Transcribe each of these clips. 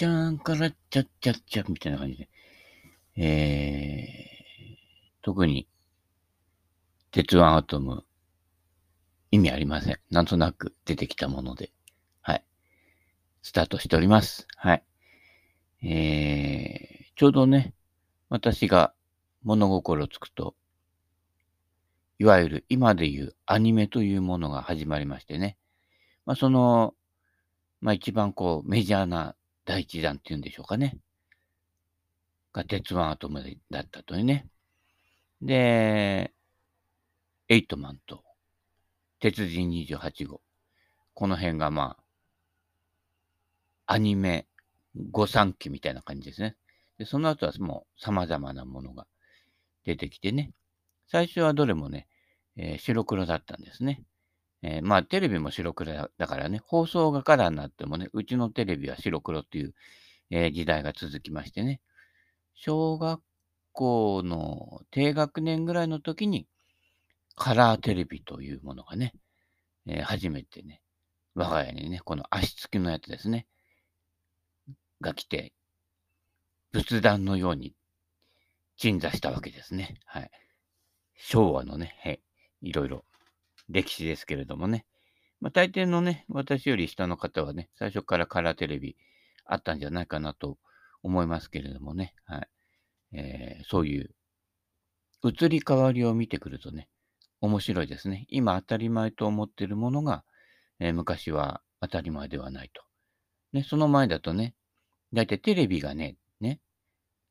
ちゃんからちゃっちゃっちゃみたいな感じで。えー、特に、鉄腕アトム、意味ありません。なんとなく出てきたもので。はい。スタートしております。はい。えー、ちょうどね、私が物心つくと、いわゆる今で言うアニメというものが始まりましてね。まあ、その、まあ一番こうメジャーな第一弾っていうんでしょうかね。が鉄腕アトムだったというね。で、エイトマンと鉄人28号。この辺がまあ、アニメ御三期みたいな感じですね。で、その後はもう様々なものが出てきてね。最初はどれもね、えー、白黒だったんですね。えー、まあ、テレビも白黒だからね、放送がカラーになってもね、うちのテレビは白黒っていう、えー、時代が続きましてね、小学校の低学年ぐらいの時に、カラーテレビというものがね、えー、初めてね、我が家にね、この足つきのやつですね、が来て、仏壇のように鎮座したわけですね。はい。昭和のね、はい、いろいろ歴史ですけれどもね。まあ、大抵のね、私より下の方はね、最初からカラーテレビあったんじゃないかなと思いますけれどもね。はい。えー、そういう移り変わりを見てくるとね、面白いですね。今当たり前と思っているものが、えー、昔は当たり前ではないと。ね、その前だとね、だいたいテレビがね、ね、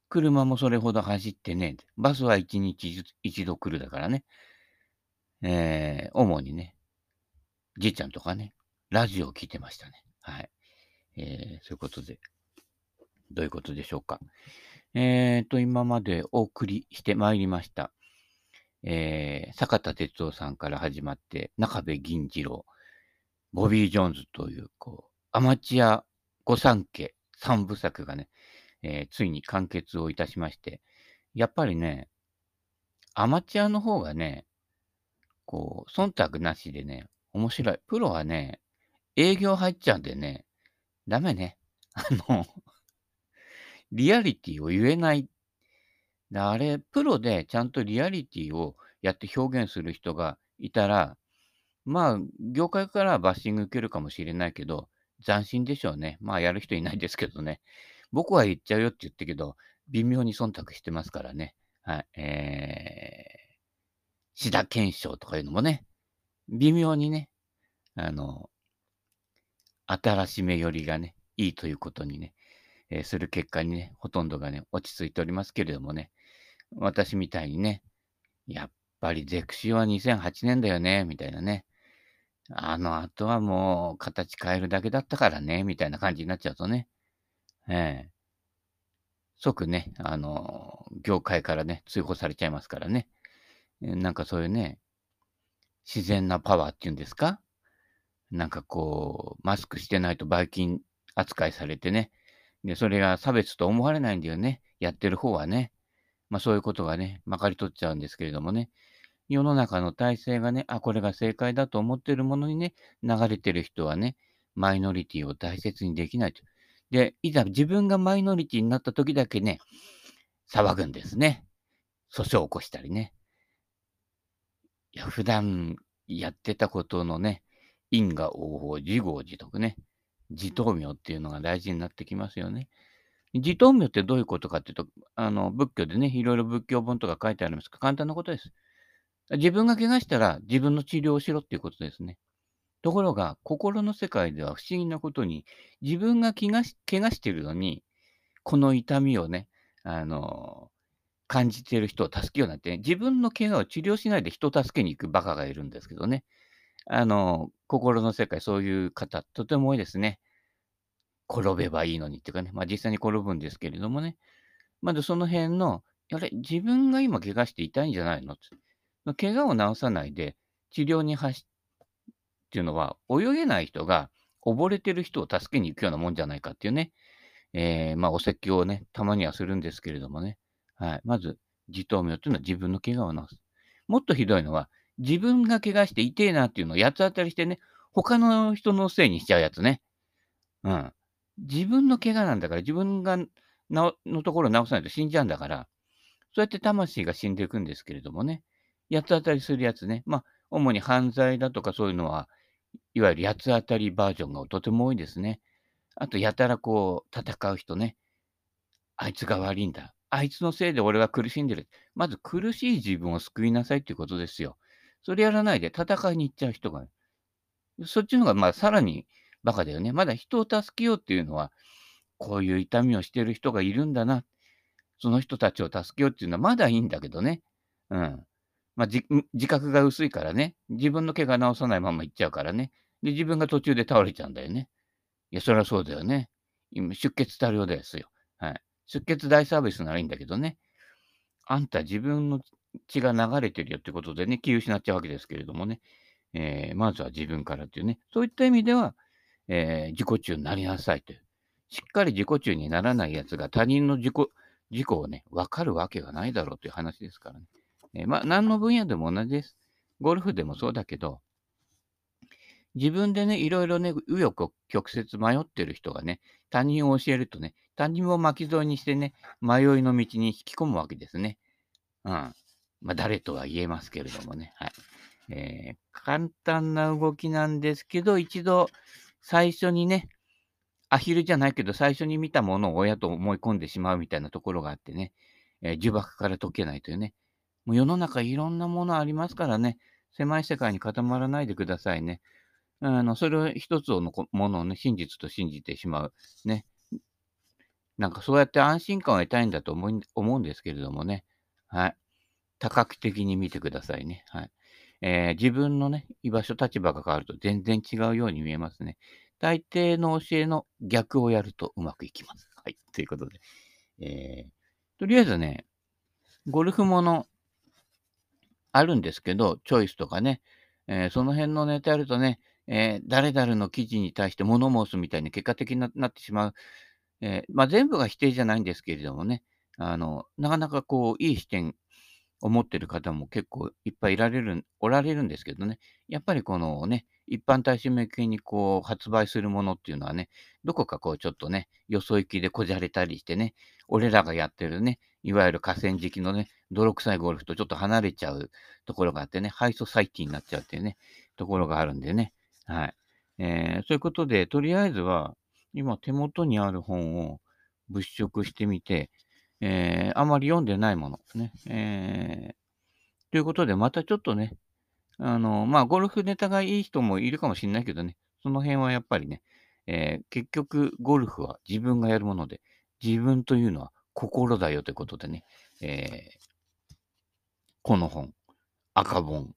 車もそれほど走ってね、バスは一日一度来るだからね、えー、主にね、じいちゃんとかね、ラジオを聞いてましたね。はい。えー、そういうことで、どういうことでしょうか。えーと、今までお送りしてまいりました。えー、坂田哲夫さんから始まって、中部銀次郎、ボビー・ジョーンズという、こう、アマチュア御三家三部作がね、えー、ついに完結をいたしまして、やっぱりね、アマチュアの方がね、こう、忖度なしでね、面白い。プロはね、営業入っちゃうんでね、ダメね。あの、リアリティを言えない。あれ、プロでちゃんとリアリティをやって表現する人がいたら、まあ、業界からはバッシング受けるかもしれないけど、斬新でしょうね。まあ、やる人いないですけどね。僕は言っちゃうよって言ったけど、微妙に忖度してますからね。はい。えー、志田検証とかいうのもね、微妙にね、あの、新しめ寄りがね、いいということにね、えー、する結果にね、ほとんどがね、落ち着いておりますけれどもね、私みたいにね、やっぱりゼクシオは2008年だよね、みたいなね。あの後はもう形変えるだけだったからね、みたいな感じになっちゃうとね、ええ即ね、あの、業界からね、追放されちゃいますからね。なんかそういうね、自然なパワーっていうんですか？なんかこう、マスクしてないとばい菌扱いされてね。で、それが差別と思われないんだよね。やってる方はね。まあそういうことがね、まかり取っちゃうんですけれどもね。世の中の体制がね、あ、これが正解だと思ってるものにね、流れてる人はね、マイノリティを大切にできないと。で、いざ自分がマイノリティになった時だけね、騒ぐんですね。訴訟を起こしたりね。いや、普段やってたことのね、因果応報、自業自得ね、自灯明っていうのが大事になってきますよね。自灯明ってどういうことかっていうと、あの、仏教でね、いろいろ仏教本とか書いてありますが、簡単なことです。自分が怪我したら自分の治療をしろっていうことですね。ところが、心の世界では不思議なことに、自分が怪我し怪我してるのに、この痛みをね、あの、感じている人を助けようなんて、ね、自分の怪我を治療しないで人を助けに行くバカがいるんですけどね。あの、心の世界、そういう方、とても多いですね。転べばいいのにっていうかね、まあ実際に転ぶんですけれどもね。まずその辺の、あれ、自分が今怪我して痛いんじゃないの？怪我を治さないで治療に走っていうのは、泳げない人が溺れてる人を助けに行くようなもんじゃないかっていうね。えー、まあお説教をね、たまにはするんですけれどもね。はい。まず、自頭明というのは自分の怪我を治す。もっとひどいのは、自分が怪我して痛えなっていうのを八つ当たりしてね、他の人のせいにしちゃうやつね。うん。自分の怪我なんだから、自分がなのところを治さないと死んじゃうんだから、そうやって魂が死んでいくんですけれどもね、八つ当たりするやつね、まあ、主に犯罪だとかそういうのは、いわゆる八つ当たりバージョンがとても多いですね。あと、やたらこう、戦う人ね。あいつが悪いんだ。あいつのせいで俺は苦しんでる。まず苦しい自分を救いなさいっていうことですよ。それやらないで戦いに行っちゃう人が、そっちの方がまあさらにバカだよね。まだ人を助けようっていうのは、こういう痛みをしてる人がいるんだな。その人たちを助けようっていうのはまだいいんだけどね。うん。まあ、自覚が薄いからね。自分の怪我治さないまま行っちゃうからね。で、自分が途中で倒れちゃうんだよね。いや、そりゃそうだよね。今、出血多量ですよ。はい。出血大サービスならいいんだけどね。あんた自分の血が流れてるよってことでね、気を失っちゃうわけですけれどもね。えー、まずは自分からっていうね。そういった意味では、えー、自己中になりなさいという。しっかり自己中にならないやつが他人の自己、事故をね、わかるわけがないだろうという話ですからね。えー、まあ、何の分野でも同じです。ゴルフでもそうだけど、自分でね、いろいろね、紆余曲折迷ってる人がね、他人を教えるとね、他人を巻き添えにしてね、迷いの道に引き込むわけですね。うん。まあ、誰とは言えますけれどもね。はい。えー、簡単な動きなんですけど、一度最初にね、アヒルじゃないけど、最初に見たものを親と思い込んでしまうみたいなところがあってね、えー、呪縛から解けないというね。もう世の中いろんなものありますからね、狭い世界に固まらないでくださいね。あの、それを一つのものをね、真実と信じてしまう。ね。なんかそうやって安心感を得たいんだと思い思うんですけれどもね。はい。多角的に見てくださいね。はい。えー、自分のね、居場所、立場が変わると全然違うように見えますね。大抵の教えの逆をやるとうまくいきます。はい。ということで。えー、とりあえずね、ゴルフものあるんですけど、チョイスとかね、えー、その辺のネタやるとね、えー、誰々の記事に対して物申すみたいに結果的になってしまう。えー、まあ、全部が否定じゃないんですけれどもね、あの、なかなかこう、いい視点を持ってる方も結構いっぱいいられる、おられるんですけどね、やっぱりこのね、一般大衆向けにこう発売するものっていうのはね、どこかこうちょっとね、よそ行きでこじゃれたりしてね、俺らがやってるね、いわゆる河川敷のね、泥臭いゴルフとちょっと離れちゃうところがあってね、ハイソサイティになっちゃうっていうね、ところがあるんでね、はい。えー、そういうことで、とりあえずは、今手元にある本を物色してみて、えー、あまり読んでないもの、ね。えー、ということで、またちょっとね、あの、まあ、ゴルフネタがいい人もいるかもしれないけどね、その辺はやっぱりね、えー、結局、ゴルフは自分がやるもので、自分というのは心だよということでね、えー、この本、赤本、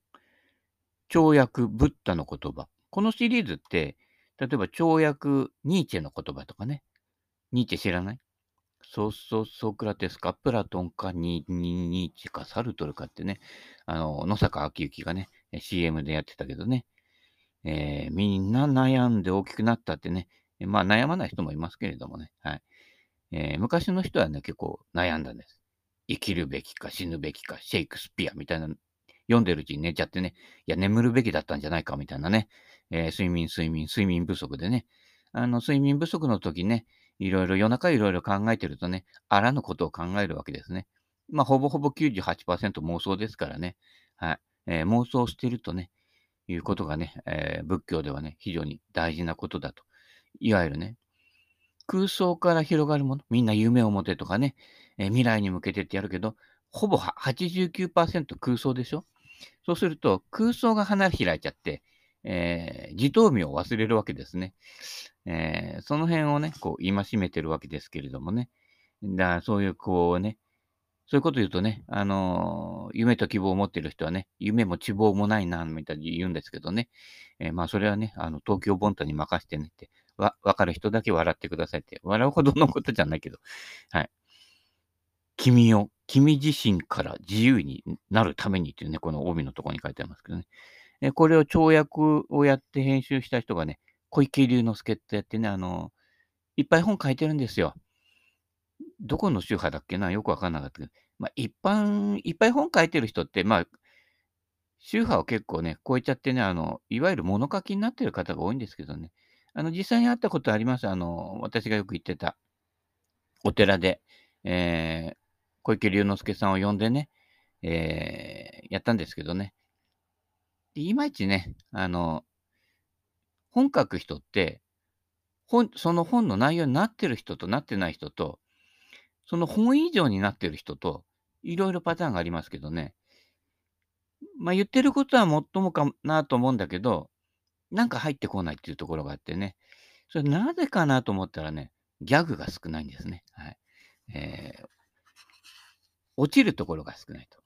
跳躍ブッダの言葉、このシリーズって、例えば跳躍ニーチェの言葉とかね。ニーチェ知らない？そうそうソクラテスか、プラトンか、ニニーチェか、サルトルかってね、あの、野坂昭之がね、CM でやってたけどね、えー、みんな悩んで大きくなったってね、まあ悩まない人もいますけれどもね、はい。えー、昔の人はね、結構悩んだんです。生きるべきか死ぬべきか、シェイクスピアみたいな、読んでるうちに寝ちゃってね、いや、眠るべきだったんじゃないかみたいなね、えー、睡眠、睡眠、睡眠不足でね、あの、睡眠不足の時ね、いろいろ、夜中いろいろ考えてるとね、あらぬことを考えるわけですね。まあ、ほぼほぼ98%妄想ですからね。はい。えー、妄想してるとね、いうことがね、えー、仏教ではね、非常に大事なことだと。いわゆるね、空想から広がるもの、みんな夢を持てとかね、えー、未来に向けてってやるけど、ほぼ89%空想でしょ？そうすると、空想が花開いちゃって、えー、自頭身を忘れるわけですね。えー、その辺をね、こう、戒めてるわけですけれどもね。だからそういう、こうね、そういうこと言うとね、あのー、夢と希望を持っている人はね、夢も希望もないな、みたいに言うんですけどね。えー、まあ、それはね、あの、東京ボンタに任せてねって、わ、わかる人だけ笑ってくださいって、笑うほどのことじゃないけど、はい。君を、君自身から自由になるためにっていうね、この帯のところに書いてありますけどね。えこれを跳躍をやって編集した人がね、小池龍之介ってやってね、あの、いっぱい本書いてるんですよ。どこの宗派だっけなよくわかんなかったけど。まあ、一般、いっぱい本書いてる人って、まあ、宗派を結構ね、超えちゃってね、あの、いわゆる物書きになってる方が多いんですけどね。あの、実際に会ったことあります。あの、私がよく行ってたお寺で、えー、小池龍之介さんを呼んでね、えー、やったんですけどね。でいまいちね、あの、本書く人って、本、その本の内容になってる人となってない人と、その本以上になってる人と、いろいろパターンがありますけどね。まあ言ってることはもっともかなと思うんだけど、なんか入ってこないっていうところがあってね。それなぜかなと思ったらね、ギャグが少ないんですね。はい。えー、落ちるところが少ないと。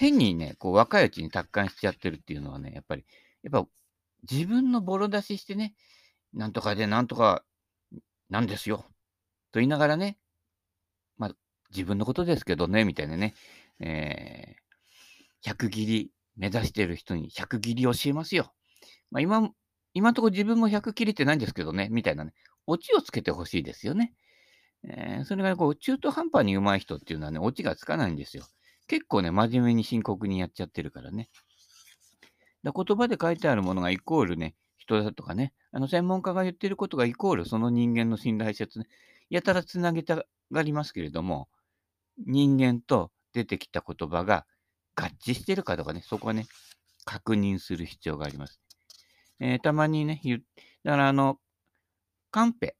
変にね、こう若いうちに達観しちゃってるっていうのはね、やっぱり、やっぱ自分のボロ出ししてね、なんとかでなんとかなんですよ。と言いながらね、まあ、自分のことですけどね、みたいなね、えー、100切り目指してる人に100切り教えますよ。まあ、今、今のとこ自分も100切りってないんですけどね、みたいなね、オチをつけてほしいですよね。えー、それがこう、中途半端に上手い人っていうのはね、オチがつかないんですよ。結構ね、真面目に深刻にやっちゃってるからね。だ言葉で書いてあるものがイコールね、人だとかね、あの専門家が言ってることがイコールその人間の信頼説ね、やたらつなげたがりますけれども、人間と出てきた言葉が合致してるかとかね、そこはね、確認する必要があります。えー、たまにね、言だからあの、カンペ、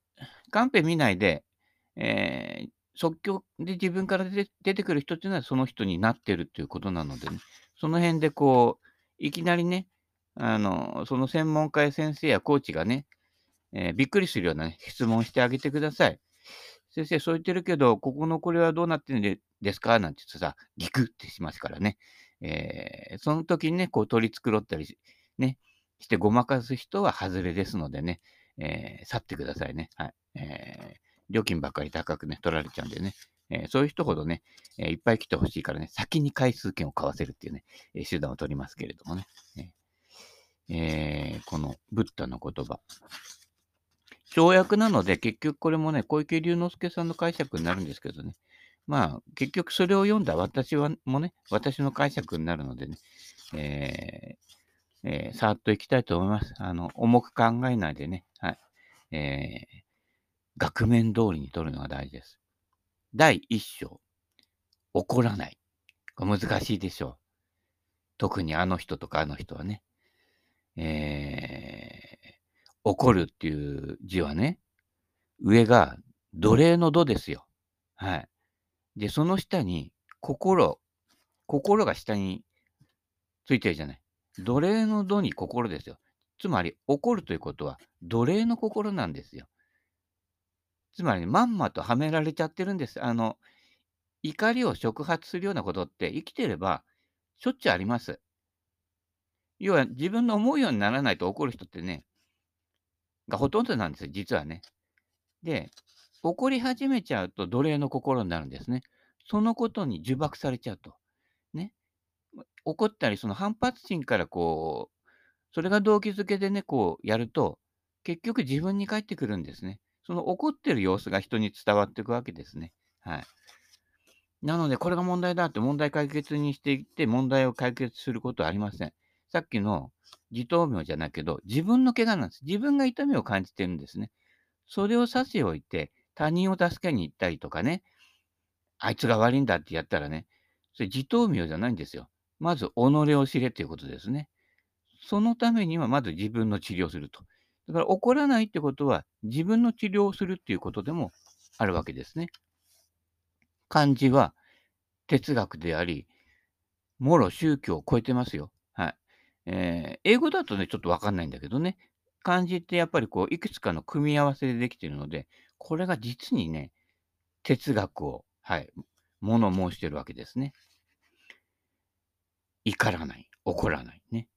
カンペ見ないで、えー、即興で自分から出てくる人っていうのはその人になってるっていうことなのでね、その辺でこう、いきなりね、あの、その専門家や先生やコーチがね、えー、びっくりするような、ね、質問してあげてください。先生、そう言ってるけど、ここのこれはどうなってるんですか？なんて言ってさ、ギクってしますからね。えー、その時にね、こう取り繕ったりね、してごまかす人は外れですのでね、えー、去ってくださいね。はい。えー、料金ばっかり高くね、取られちゃうんでね。えー、そういう人ほどね、えー、いっぱい来てほしいからね、先に回数券を買わせるっていうね、えー、手段を取りますけれどもね。え、このブッダの言葉。跳躍なので、結局これもね、小池龍之介さんの解釈になるんですけどね。まあ、結局それを読んだ私はもね、私の解釈になるのでね、え、えー、さーっといきたいと思います。あの、重く考えないでね、はい。えー、額面通りに取るのが大事です。第一章、怒らない。難しいでしょう。特にあの人とかあの人はね。えー、怒るっていう字はね、上が奴隷の度ですよ。はい。で、その下に心、心が下についてるじゃない。奴隷の度に心ですよ。つまり、怒るということは奴隷の心なんですよ。つまり、まんまとはめられちゃってるんです。あの、怒りを触発するようなことって生きてればしょっちゅうあります。要は自分の思うようにならないと怒る人ってね、がほとんどなんですよ、実はね。で、怒り始めちゃうと奴隷の心になるんですね。そのことに呪縛されちゃうと。ね。怒ったり、その反発心からこう、それが動機づけでね、こうやると、結局自分に返ってくるんですね。その怒ってる様子が人に伝わっていくわけですね。はい。なので、これが問題だって問題解決にしていって、問題を解決することはありません。さっきの自頭病じゃないけど、自分の怪我なんです。自分が痛みを感じてるんですね。それを差し置いて、他人を助けに行ったりとかね、あいつが悪いんだってやったらね、それ自頭病じゃないんですよ。まず、己を知れということですね。そのためには、まず自分の治療をすると。だから、怒らないってことは、自分の治療をするっていうことでもあるわけですね。漢字は哲学であり、もろ宗教を超えてますよ。はい。えー、英語だとね、ちょっとわかんないんだけどね、漢字ってやっぱりこう、いくつかの組み合わせでできているので、これが実にね、哲学を、はい、物申してるわけですね。怒らない、怒らないね。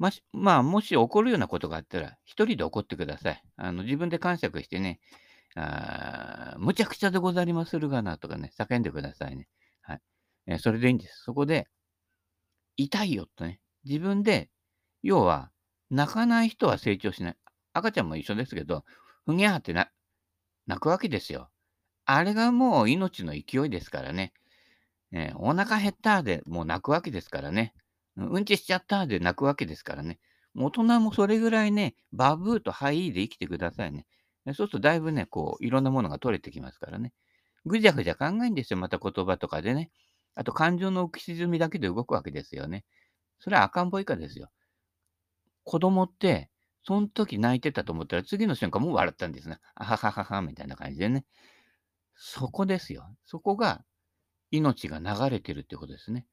まし、まあ、もし起こるようなことがあったら、一人で怒ってください。あの、自分で感触してね、あむちゃくちゃでござりまするがなとかね、叫んでくださいね。はい。えー、それでいいんです。そこで、痛いよとね、自分で、要は、泣かない人は成長しない。赤ちゃんも一緒ですけど、ふぎゃーってな泣くわけですよ。あれがもう命の勢いですからね。ねお腹減ったでもう泣くわけですからね。うんちしちゃったで泣くわけですからね。大人もそれぐらいね、バブーとハイーで生きてくださいね。そうするとだいぶね、こう、いろんなものが取れてきますからね。ぐじゃぐじゃ考えんですよ、また言葉とかでね。あと感情の浮き沈みだけで動くわけですよね。それは赤ん坊以下ですよ。子供って、その時泣いてたと思ったら次の瞬間もう笑ったんですね。あはははは、みたいな感じでね。そこですよ。そこが命が流れてるってことですね。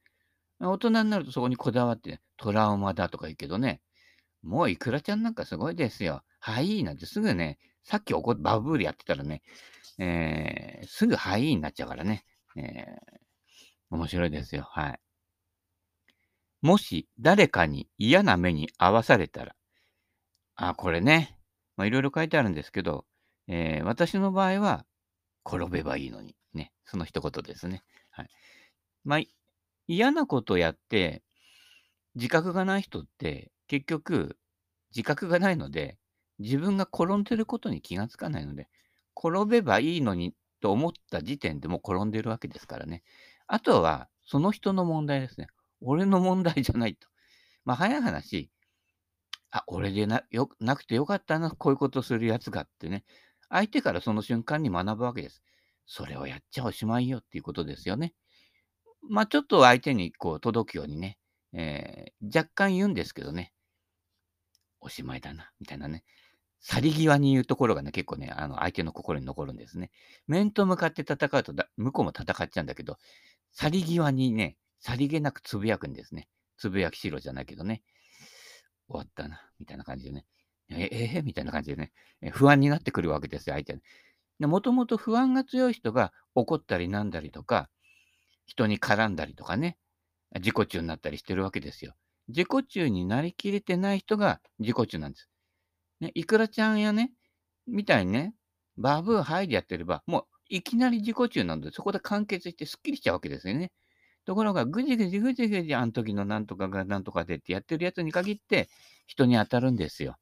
大人になるとそこにこだわって、トラウマだとか言うけどね、もういくらちゃんなんかすごいですよ。はいなんてすぐね、さっき怒バブールやってたらね、えー、すぐはいになっちゃうからね。えー、面白いですよ。はい。もし誰かに嫌な目に遭わされたら、あ、これね、いろいろ書いてあるんですけど、えー、私の場合は、転べばいいのに。ね、その一言ですね。はい。まあ、嫌なことやって、自覚がない人って、結局、自覚がないので、自分が転んでることに気がつかないので、転べばいいのにと思った時点でもう転んでるわけですからね。あとは、その人の問題ですね。俺の問題じゃないと。まあ、早い話、あ、俺でなよなくてよかったな、こういうことするやつがってね。相手からその瞬間に学ぶわけです。それをやっちゃおしまいよっていうことですよね。まあ、ちょっと相手にこう届くようにね、えー、若干言うんですけどね、おしまいだな、みたいなね。去り際に言うところがね、結構ね、あの相手の心に残るんですね。面と向かって戦うとだ、向こうも戦っちゃうんだけど、去り際にね、さりげなくつぶやくんですね。つぶやきしろじゃないけどね。終わったな、みたいな感じでね。ええー、みたいな感じでね、不安になってくるわけですよ、相手もともと不安が強い人が怒ったりなんだりとか、人に絡んだりとかね、自己中になったりしてるわけですよ。自己中になりきれてない人が自己中なんです。ね、いくらちゃんやね、みたいにね、バブーハイでやってれば、もういきなり自己中なんで、そこで完結してすっきりしちゃうわけですよね。ところが、ぐじぐじぐじぐじ、あの時のなんとかがなんとかでってやってるやつに限って、人に当たるんですよ。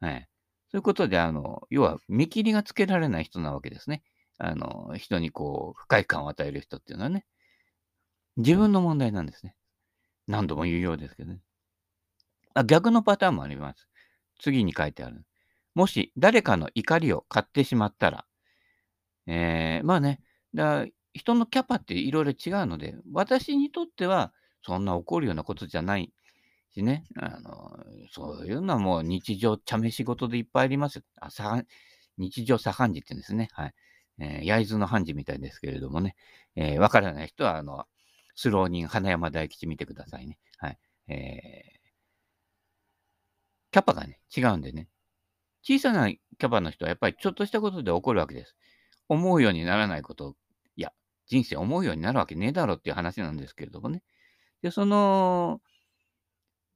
はい。そういうことで、あの、要は見切りがつけられない人なわけですね。あの、人にこう、不快感を与える人っていうのはね。自分の問題なんですね。何度も言うようですけどね。あ逆のパターンもあります。次に書いてある。もし誰かの怒りを買ってしまったら、えー、まあね、だ人のキャパっていろいろ違うので、私にとってはそんな怒るようなことじゃないしね、あのそういうのはもう日常茶飯事でいっぱいありますあ日常茶飯事って言うんですね。はい。えー、焼津の飯事みたいですけれどもね、えー、わからない人は、あの、スローニン花山大吉見てくださいね。はい。えー、キャパがね、違うんでね。小さなキャパの人はやっぱりちょっとしたことで起こるわけです。思うようにならないこと、いや、人生思うようになるわけねえだろっていう話なんですけれどもね。で、その、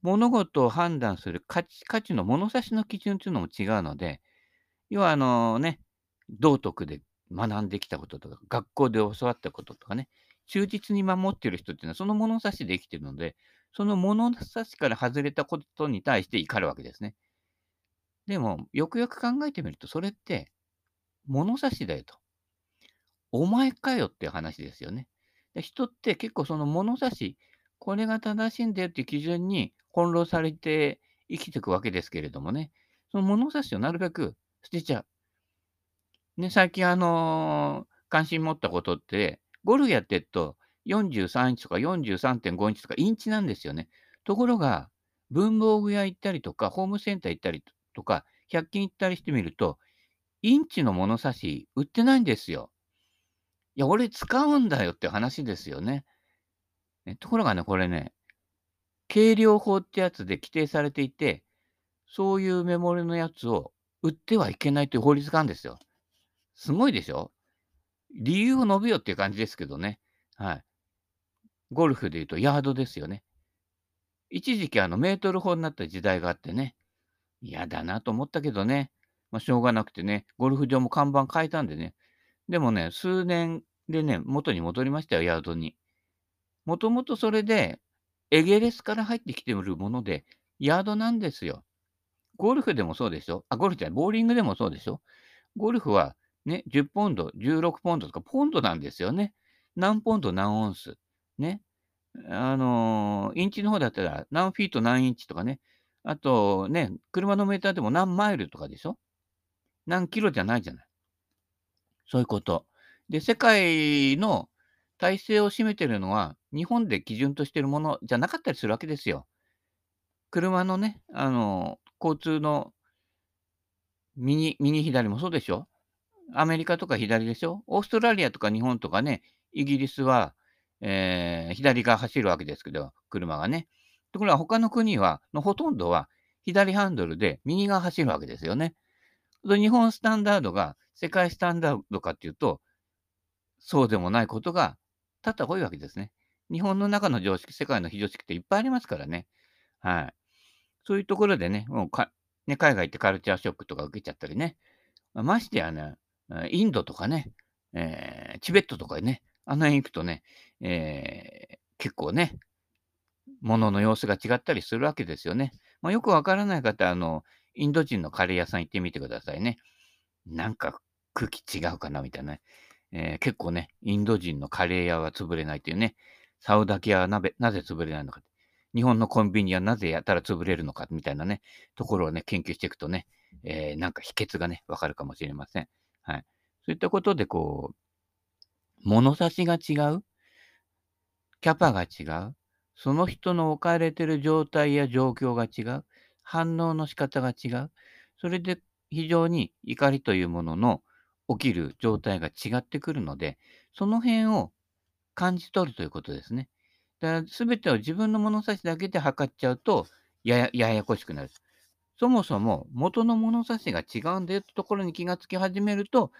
物事を判断する価値価値の物差しの基準というのも違うので、要はあのね、道徳で学んできたこととか、学校で教わったこととかね、忠実に守ってる人っていうのはその物差しで生きてるので、その物差しから外れたことに対して怒るわけですね。でも、よくよく考えてみると、それって物差しだよと。お前かよっていう話ですよね。人って結構その物差し、これが正しいんだよっていう基準に翻弄されて生きていくわけですけれどもね、その物差しをなるべく捨てちゃう。ね、最近あのー、関心持ったことって、ゴルフやってると43インチとか43.5インチとかインチなんですよね。ところが、文房具屋行ったりとか、ホームセンター行ったりとか、100均行ったりしてみると、インチの物差し売ってないんですよ。いや、俺使うんだよって話ですよね。ねところがね、これね、計量法ってやつで規定されていて、そういうメモリのやつを売ってはいけないという法律があるんですよ。すごいでしょ？理由を述べようっていう感じですけどね。はい。ゴルフで言うとヤードですよね。一時期あのメートル法になった時代があってね、嫌だなと思ったけどね、まあ、しょうがなくてね、ゴルフ場も看板変えたんでね、でもね、数年でね、元に戻りましたよ、ヤードに。もともとそれで、エゲレスから入ってきてるもので、ヤードなんですよ。ゴルフでもそうでしょ？あ、ゴルフじゃない、ボーリングでもそうでしょ？ゴルフはね、10ポンド、16ポンドとか、ポンドなんですよね。何ポンド何オンス。ね。あのー、インチの方だったら何フィート何インチとかね。あとね、車のメーターでも何マイルとかでしょ？何キロじゃないじゃない。そういうこと。で、世界の体制を占めてるのは、日本で基準としてるものじゃなかったりするわけですよ。車のね、あの、交通の右、右左もそうでしょ？アメリカとか左でしょ？オーストラリアとか日本とかね、イギリスは、えー、左が走るわけですけど、車がね。ところが他の国は、のほとんどは左ハンドルで右が走るわけですよね。日本スタンダードが世界スタンダードかっていうと、そうでもないことが多々多いわけですね。日本の中の常識、世界の非常識っていっぱいありますからね。はい。そういうところでね、もうかね海外行ってカルチャーショックとか受けちゃったりね。ましてやね、インドとかね、えー、チベットとかね、あの辺行くとね、えー、結構ね、もの様子が違ったりするわけですよね。まあ、よくわからない方、あの、インド人のカレー屋さん行ってみてくださいね。なんか空気違うかなみたいな、ね。えー、結構ね、インド人のカレー屋は潰れないっていうね、サウダキ屋はなぜ潰れないのか。日本のコンビニはなぜやったら潰れるのかみたいなね、ところをね、研究していくとね、えー、なんか秘訣がね、わかるかもしれません。はい。そういったことで、こう、物差しが違う、キャパが違う、その人の置かれてる状態や状況が違う、反応の仕方が違う、それで非常に怒りというものの起きる状態が違ってくるので、その辺を感じ取るということですね。だから全てを自分の物差しだけで測っちゃうとややややこしくなる。そもそも元の物差しが違うんだよってところに気がつき始めると、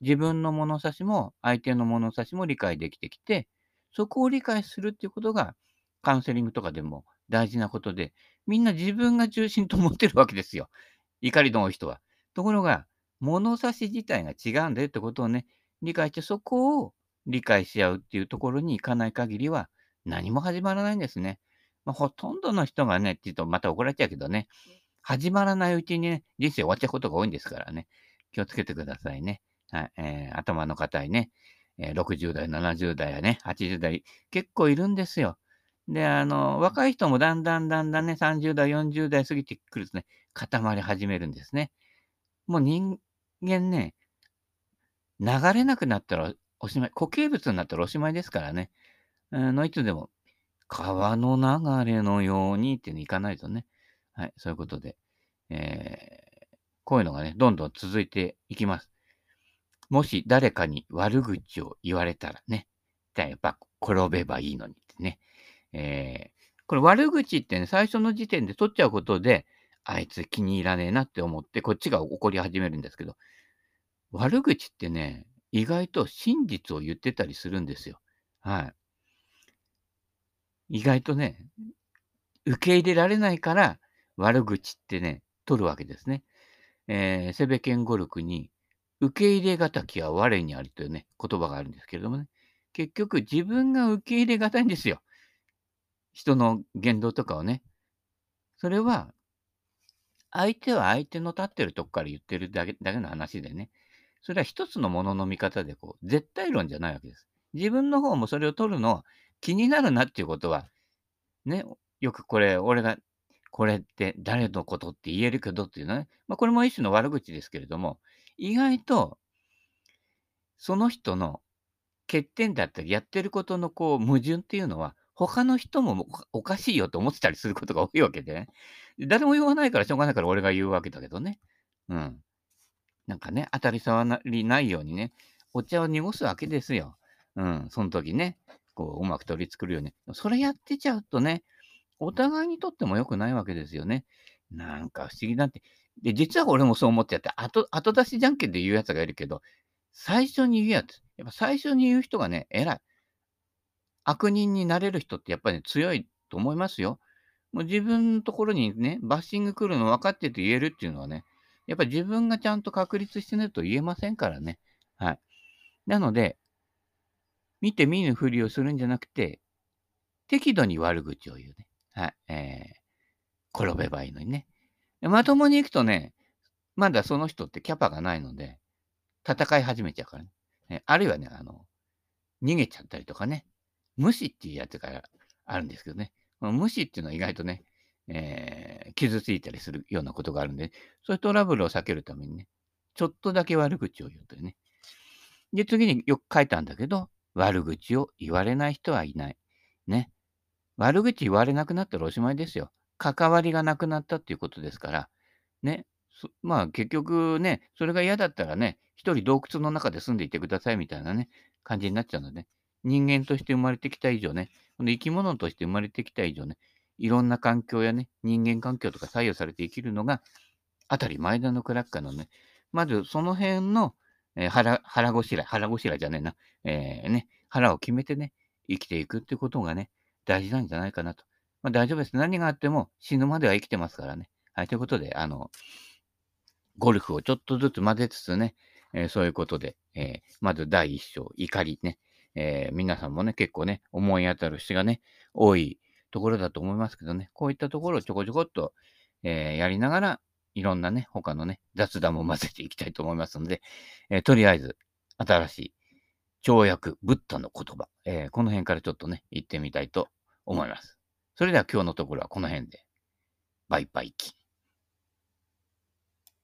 自分の物差しも相手の物差しも理解できてきて、そこを理解するっていうことがカウンセリングとかでも大事なことで、みんな自分が中心と思ってるわけですよ。怒りの多い人は。ところが、物差し自体が違うんだよってことをね、理解して、そこを理解し合うっていうところに行かない限りは、何も始まらないんですね。まあ、ほとんどの人がね、って言うとまた怒られちゃうけどね、始まらないうちにね、人生終わっちゃうことが多いんですからね、気をつけてくださいね。はい、えー、頭の硬いね、えー、60代、70代やね、80代、結構いるんですよ。で、あの、若い人もだんだんだんだんね、30代、40代過ぎてくるとね、固まり始めるんですね。もう人間ね、流れなくなったらおしまい、固形物になったらおしまいですからね。あの、いつでも、川の流れのようにっていかないとね。はい、そういうことで、えー、こういうのがね、どんどん続いていきます。もし誰かに悪口を言われたらね、じゃあやっぱ転べばいいのにってね。えー、これ悪口ってね、最初の時点で取っちゃうことで、あいつ気に入らねえなって思って、こっちが怒り始めるんですけど、悪口ってね、意外と真実を言ってたりするんですよ。はい。意外とね、受け入れられないから悪口ってね、取るわけですね。えー、セベケン語録に、受け入れがたきは我にありというね、言葉があるんですけれどもね。結局自分が受け入れがたいんですよ。人の言動とかをね。それは、相手は相手の立ってるとこから言ってるだけだけの話でね。それは一つのものの見方で、こう、絶対論じゃないわけです。自分の方もそれを取るの気になるなっていうことは、ね、よくこれ、俺が、これって誰のことって言えるけどっていうのはね。まあ、これも一種の悪口ですけれども、意外と、その人の欠点だったり、やってることのこう、矛盾っていうのは、他の人もおかしいよと思ってたりすることが多いわけでね。誰も言わないからしょうがないから俺が言うわけだけどね。うん。なんかね、当たり障りないようにね、お茶を濁すわけですよ。うん、その時ね、こう、うまく取り繕うよね。それやってちゃうとね、お互いにとっても良くないわけですよね。なんか不思議だって。で、実は俺もそう思ってやって、後後出しじゃんけんで言うやつがいるけど、最初に言うやつ。やっぱ最初に言う人がね、偉い。悪人になれる人ってやっぱり、ね、強いと思いますよ。もう自分のところにね、バッシング来るの分かってて言えるっていうのはね、やっぱり自分がちゃんと確立してないと言えませんからね。はい。なので、見て見ぬふりをするんじゃなくて、適度に悪口を言うね。はい。えー、転べばいいのにね。まともに行くとね、まだその人ってキャパがないので、戦い始めちゃうからね。あるいはね、あの、逃げちゃったりとかね。無視っていうやつがあるんですけどね。この無視っていうのは意外とね、えー傷ついたりするようなことがあるんで、そういうトラブルを避けるためにね、ちょっとだけ悪口を言うというね。で、次によく書いたんだけど、悪口を言われない人はいない。ね。悪口言われなくなったらおしまいですよ。関わりがなくなったっていうことですから。ね。まあ結局ね、それが嫌だったらね、一人洞窟の中で住んでいてくださいみたいなね、感じになっちゃうので、人間として生まれてきた以上ね、生き物として生まれてきた以上ね、いろんな環境やね、人間環境とか左右されて生きるのが当たり前だのクラッカーのね、まずその辺の、えー、腹、腹ごしら、腹ごしらじゃねえな、えー、ね、腹を決めてね、生きていくってことがね、大事なんじゃないかなと。まあ大丈夫です。何があっても死ぬまでは生きてますからね。はい、ということで、あの、ゴルフをちょっとずつ混ぜつつね、えー、そういうことで、えー、まず第一章、怒りね、えー、皆さんもね、結構ね、思い当たる詩がね、多いところだと思いますけどね、こういったところをちょこちょこっと、えやりながら、いろんなね、他のね、雑談も混ぜていきたいと思いますので、えとりあえず、新しい跳躍、ブッダの言葉、えこの辺からちょっとね、行ってみたいと思います。それでは今日のところはこの辺で。バイバイキ。